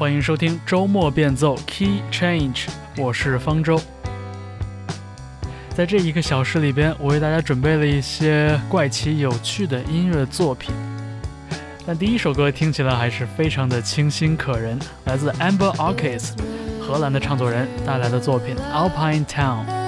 欢迎收听周末变奏 Key Change，我是方舟。在这一个小时里边，我为大家准备了一些怪奇有趣的音乐作品。但第一首歌听起来还是非常的清新可人，来自 Amber Orchids，荷兰的唱作人带来的作品 Alpine Town。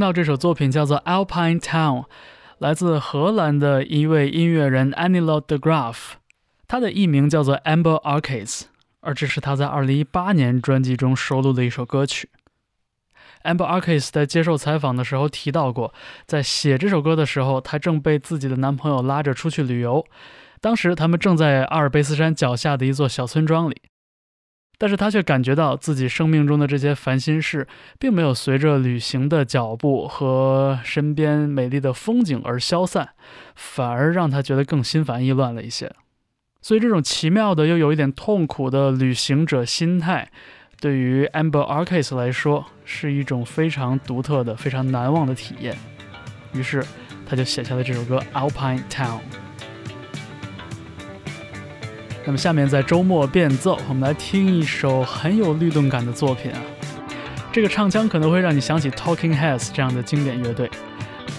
听到这首作品叫做《Alpine Town》，来自荷兰的一位音乐人 Anilo de Graaf，他的艺名叫做 Amber Arcades，而这是他在2018年专辑中收录的一首歌曲。Amber Arcades 在接受采访的时候提到过，在写这首歌的时候，她正被自己的男朋友拉着出去旅游，当时他们正在阿尔卑斯山脚下的一座小村庄里。但是他却感觉到自己生命中的这些烦心事，并没有随着旅行的脚步和身边美丽的风景而消散，反而让他觉得更心烦意乱了一些。所以，这种奇妙的又有一点痛苦的旅行者心态，对于 Amber Arcas 来说是一种非常独特的、非常难忘的体验。于是，他就写下了这首歌《Alpine Town》。那么下面在周末变奏，我们来听一首很有律动感的作品啊。这个唱腔可能会让你想起 Talking Heads 这样的经典乐队。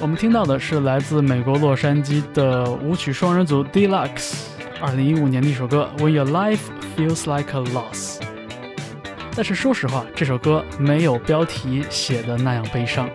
我们听到的是来自美国洛杉矶的舞曲双人组 Deluxe 二零一五年的一首歌 When Your Life Feels Like a Loss。但是说实话，这首歌没有标题写的那样悲伤。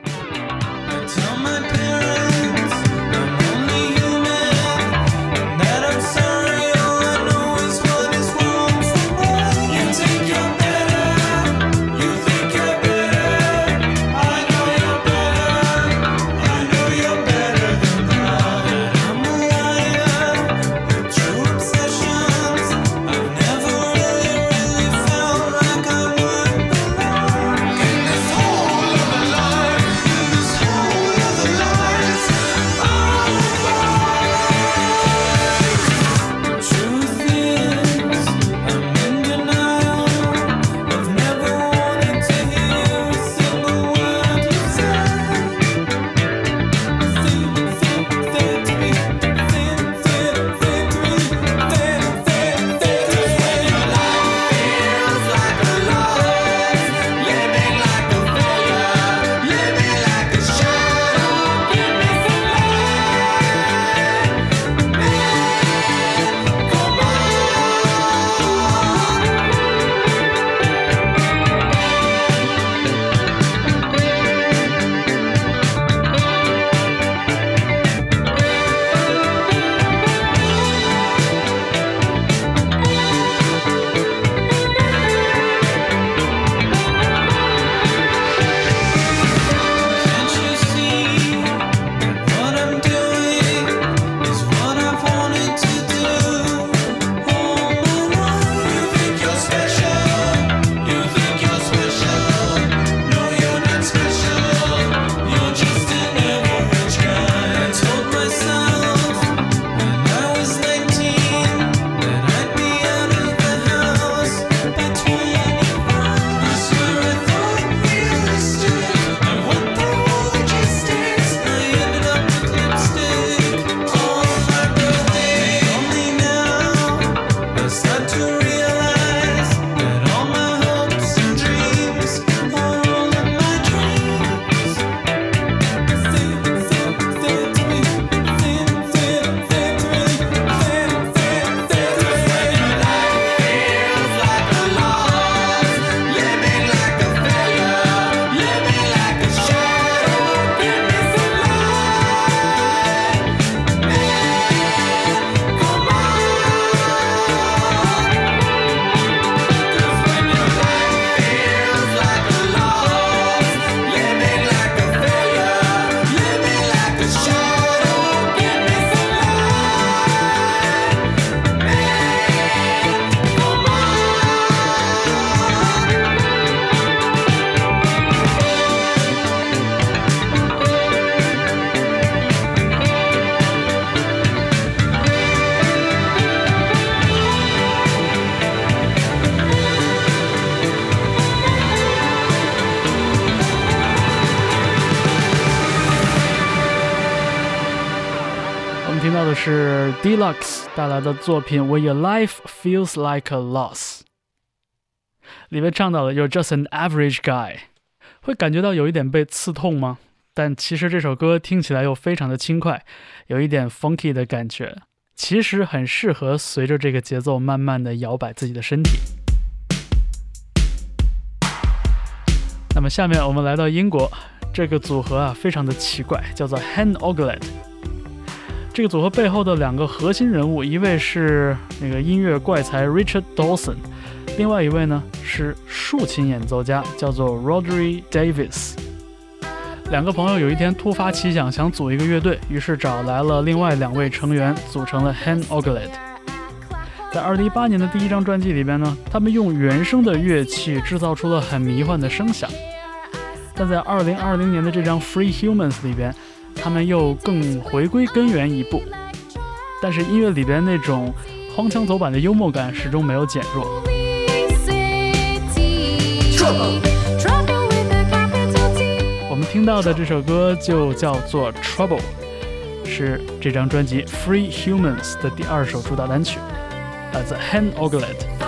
带来的作品《When Your Life Feels Like a Loss》，里面唱到了 You're just an average guy，会感觉到有一点被刺痛吗？但其实这首歌听起来又非常的轻快，有一点 funky 的感觉，其实很适合随着这个节奏慢慢的摇摆自己的身体。那么下面我们来到英国，这个组合啊非常的奇怪，叫做 Han Oglet。这个组合背后的两个核心人物，一位是那个音乐怪才 Richard Dawson，另外一位呢是竖琴演奏家，叫做 Rodri Davis。两个朋友有一天突发奇想，想组一个乐队，于是找来了另外两位成员，组成了 Han Oglet。在2018年的第一张专辑里边呢，他们用原声的乐器制造出了很迷幻的声响。但在2020年的这张 Free Humans 里边。他们又更回归根源一步，但是音乐里边那种荒腔走板的幽默感始终没有减弱。我们听到的这首歌就叫做《Trouble》，是这张专辑《Free Humans》的第二首主打单曲，来自 Han Oglet。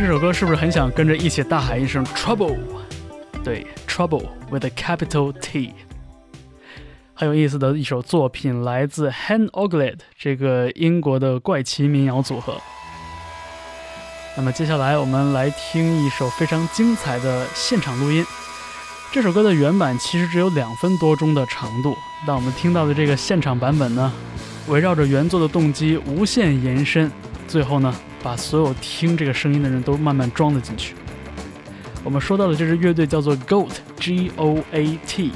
这首歌，是不是很想跟着一起大喊一声 “Trouble”？对，Trouble with a capital T。很有意思的一首作品，来自 Han Ogledd 这个英国的怪奇民谣组合。那么接下来我们来听一首非常精彩的现场录音。这首歌的原版其实只有两分多钟的长度，但我们听到的这个现场版本呢，围绕着原作的动机无限延伸，最后呢，把所有听这个声音的人都慢慢装了进去。我们说到的这支乐队叫做 Goat，G-O-A-T，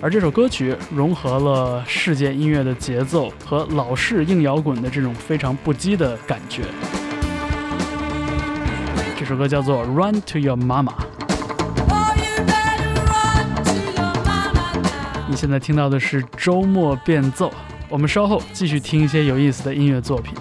而这首歌曲融合了世界音乐的节奏和老式硬摇滚的这种非常不羁的感觉。这首歌叫做《Run to Your Mama》。你现在听到的是周末变奏，我们稍后继续听一些有意思的音乐作品。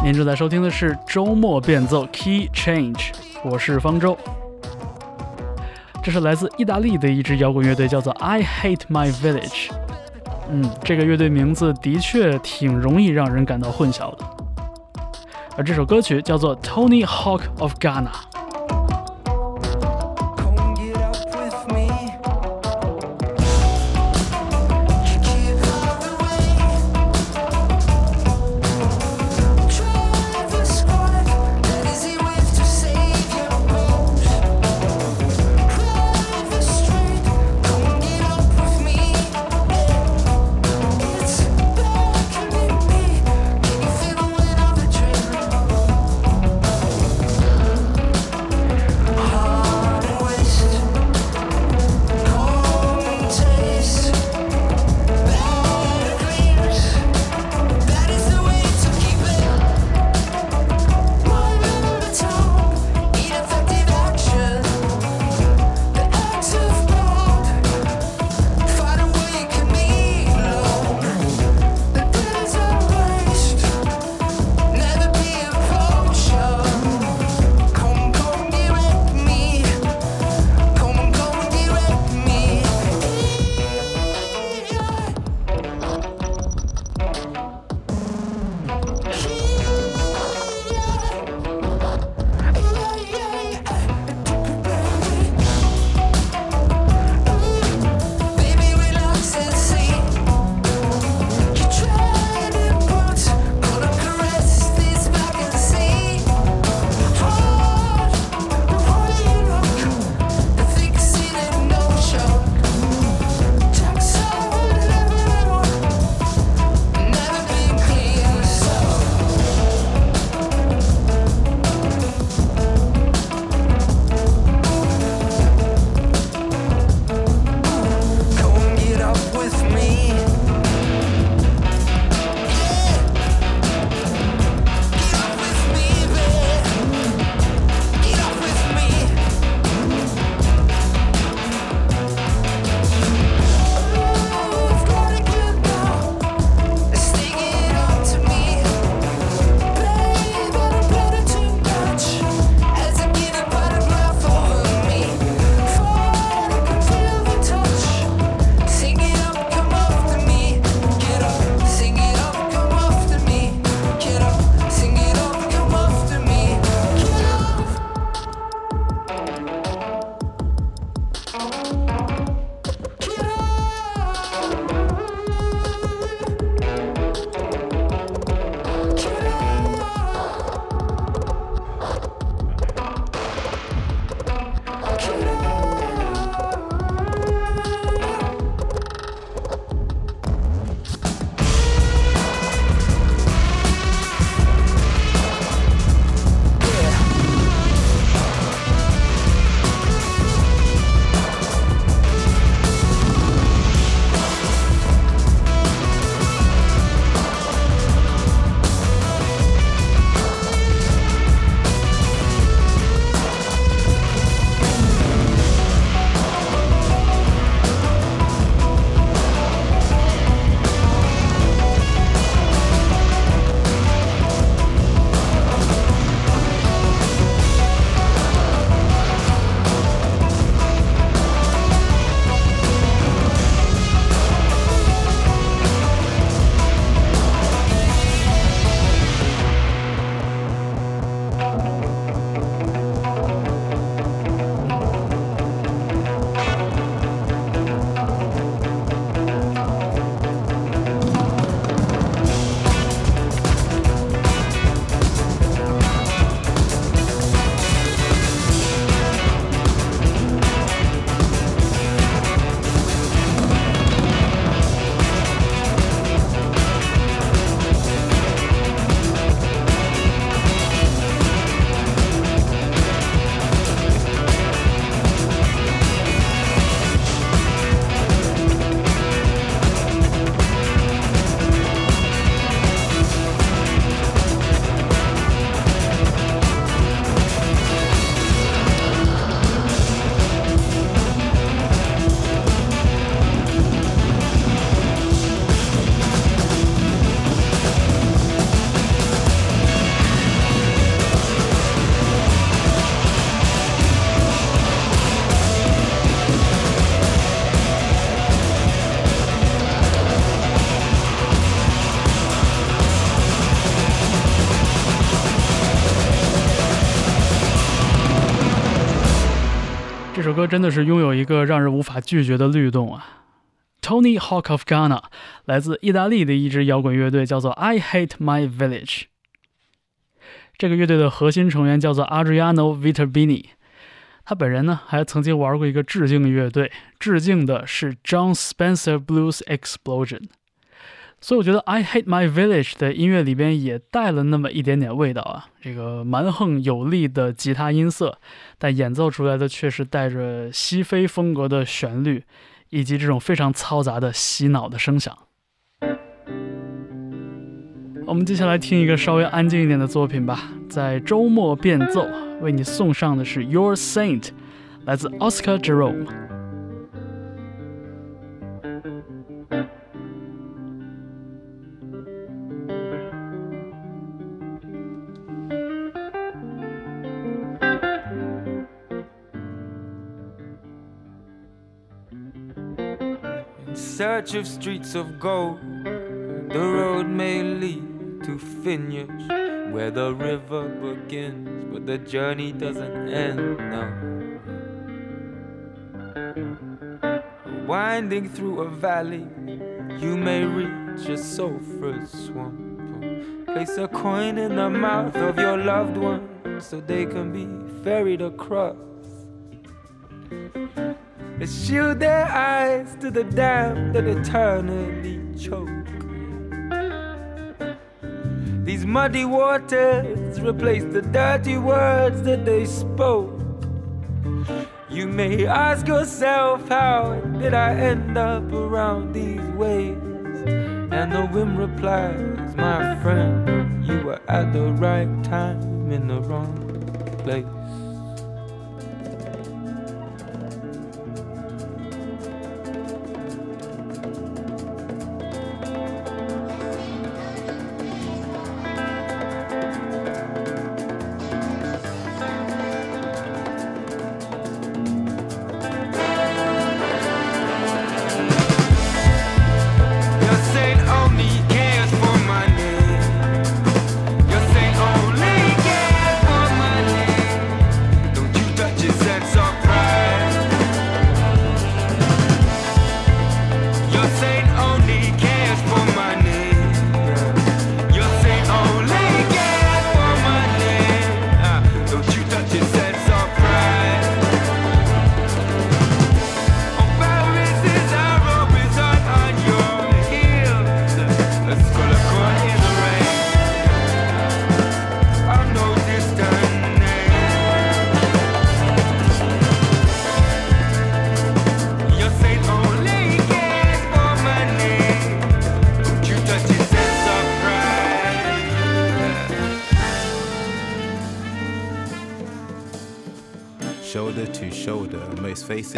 您正在收听的是周末变奏 Key Change，我是方舟。这是来自意大利的一支摇滚乐队，叫做 I Hate My Village。嗯，这个乐队名字的确挺容易让人感到混淆的。而这首歌曲叫做 Tony Hawk of Ghana。这首歌真的是拥有一个让人无法拒绝的律动啊！Tony Hawk of Ghana 来自意大利的一支摇滚乐队，叫做 I Hate My Village。这个乐队的核心成员叫做 Adriano Viterbini，他本人呢还曾经玩过一个致敬乐队，致敬的是 John Spencer Blues Explosion。所以我觉得《I Hate My Village》的音乐里边也带了那么一点点味道啊，这个蛮横有力的吉他音色，但演奏出来的却是带着西非风格的旋律，以及这种非常嘈杂的洗脑的声响。我们接下来听一个稍微安静一点的作品吧，在周末变奏为你送上的是《Your Saint》，来自 Oscar Jerome。Search of streets of gold. The road may lead to vineyards where the river begins, but the journey doesn't end now. Winding through a valley, you may reach a sulphurous swamp. Place a coin in the mouth of your loved one so they can be ferried across. Let's shield their eyes to the dam that eternally choke. These muddy waters replace the dirty words that they spoke. You may ask yourself, how did I end up around these ways? And the wind replies, my friend, you were at the right time in the wrong place.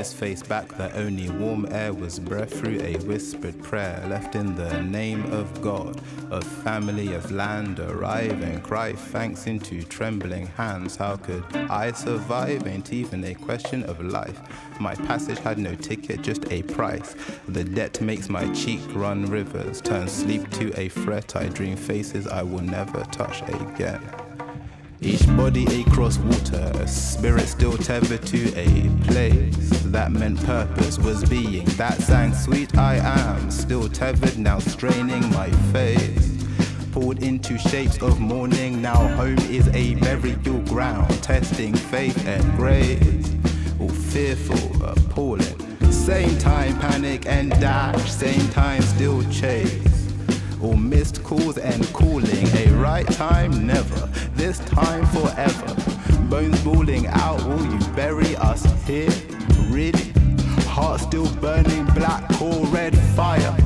Faces face back that only warm air was breath through a whispered prayer left in the name of God, of family, of land, arrive and cry thanks into trembling hands. How could I survive? Ain't even a question of life. My passage had no ticket, just a price. The debt makes my cheek run rivers, turn sleep to a fret. I dream faces I will never touch again. Each body across water, a spirit still tethered to a place. That meant purpose was being. That sang sweet I am, still tethered, now straining my face. Pulled into shapes of mourning, now home is a burial ground. Testing faith and grace. All fearful, appalling. Same time panic and dash, same time still chase or missed calls and calling. A right time, never. This time, forever. Bones balling out, will you bury us here? Really? Heart still burning black or red fire.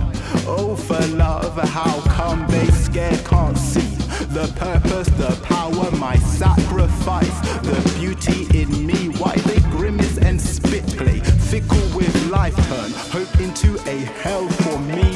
Oh, for love, how come they scared can't see the purpose, the power, my sacrifice, the beauty in me? Why they grimace and spit play? Fickle with life turn hope into a hell for me.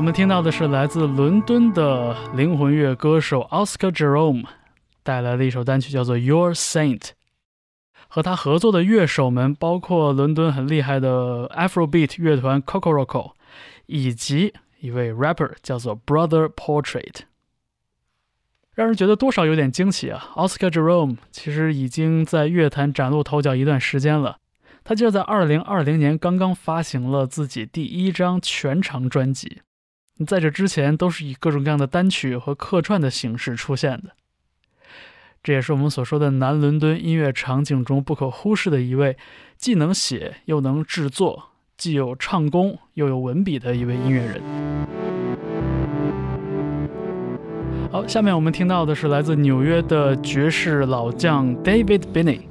我们听到的是来自伦敦的灵魂乐歌手 Oscar Jerome 带来的一首单曲，叫做《Your Saint》。和他合作的乐手们包括伦敦很厉害的 Afrobeat 乐团 Cocoroco，以及一位 rapper 叫做 Brother Portrait。让人觉得多少有点惊奇啊！Oscar Jerome 其实已经在乐坛崭露头角一段时间了，他就在2020年刚刚发行了自己第一张全长专辑，在这之前都是以各种各样的单曲和客串的形式出现的。这也是我们所说的南伦敦音乐场景中不可忽视的一位，既能写又能制作，既有唱功又有文笔的一位音乐人。好，下面我们听到的是来自纽约的爵士老将 David Binney，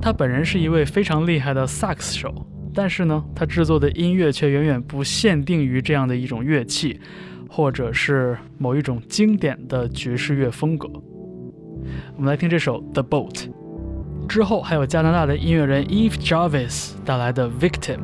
他本人是一位非常厉害的萨克斯手，但是呢，他制作的音乐却远远不限定于这样的一种乐器，或者是某一种经典的爵士乐风格。我们来听这首《The Boat》，之后还有加拿大的音乐人 Eve Jarvis 带来的《Victim》。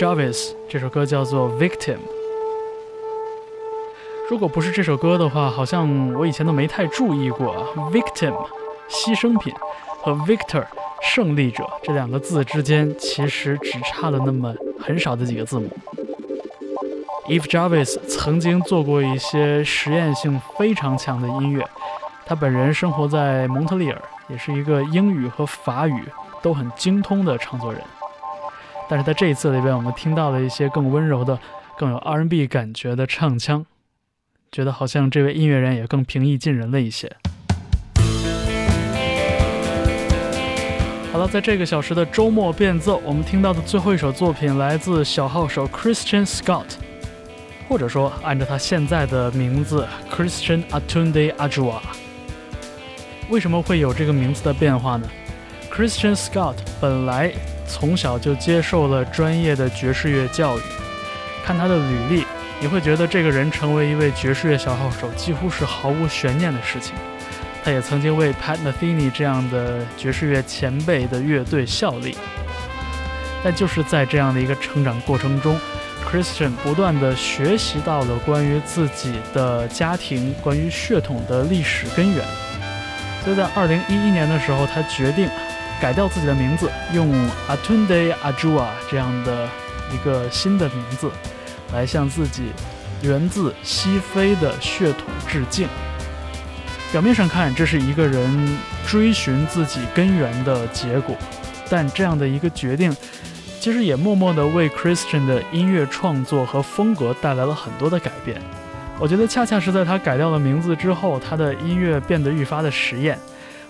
Jarvis 这首歌叫做《Victim》。如果不是这首歌的话，好像我以前都没太注意过。Victim，牺牲品，和 Victor，胜利者这两个字之间其实只差了那么很少的几个字母。Eve Jarvis 曾经做过一些实验性非常强的音乐，他本人生活在蒙特利尔，也是一个英语和法语都很精通的唱作人。但是在这一次里边，我们听到了一些更温柔的、更有 R&B 感觉的唱腔，觉得好像这位音乐人也更平易近人了一些。好了，在这个小时的周末变奏，我们听到的最后一首作品来自小号手 Christian Scott，或者说按照他现在的名字 Christian Atunde Ajwa。为什么会有这个名字的变化呢？Christian Scott 本来。从小就接受了专业的爵士乐教育，看他的履历，你会觉得这个人成为一位爵士乐小号手几乎是毫无悬念的事情。他也曾经为 Pat Metheny 这样的爵士乐前辈的乐队效力。但就是在这样的一个成长过程中，Christian 不断的学习到了关于自己的家庭、关于血统的历史根源。所以在2011年的时候，他决定。改掉自己的名字，用 Atunde Ajua 这样的一个新的名字，来向自己源自西非的血统致敬。表面上看，这是一个人追寻自己根源的结果，但这样的一个决定，其实也默默地为 Christian 的音乐创作和风格带来了很多的改变。我觉得，恰恰是在他改掉了名字之后，他的音乐变得愈发的实验。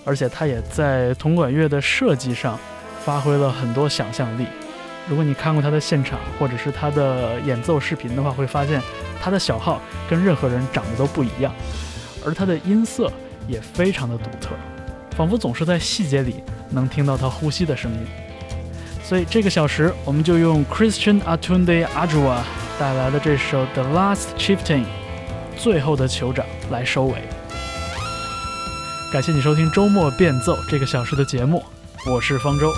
而且他也在铜管乐的设计上发挥了很多想象力。如果你看过他的现场或者是他的演奏视频的话，会发现他的小号跟任何人长得都不一样，而他的音色也非常的独特，仿佛总是在细节里能听到他呼吸的声音。所以这个小时，我们就用 Christian Atunde Ajua 带来的这首《The Last Chieftain》最后的酋长来收尾。感谢你收听周末变奏这个小时的节目，我是方舟。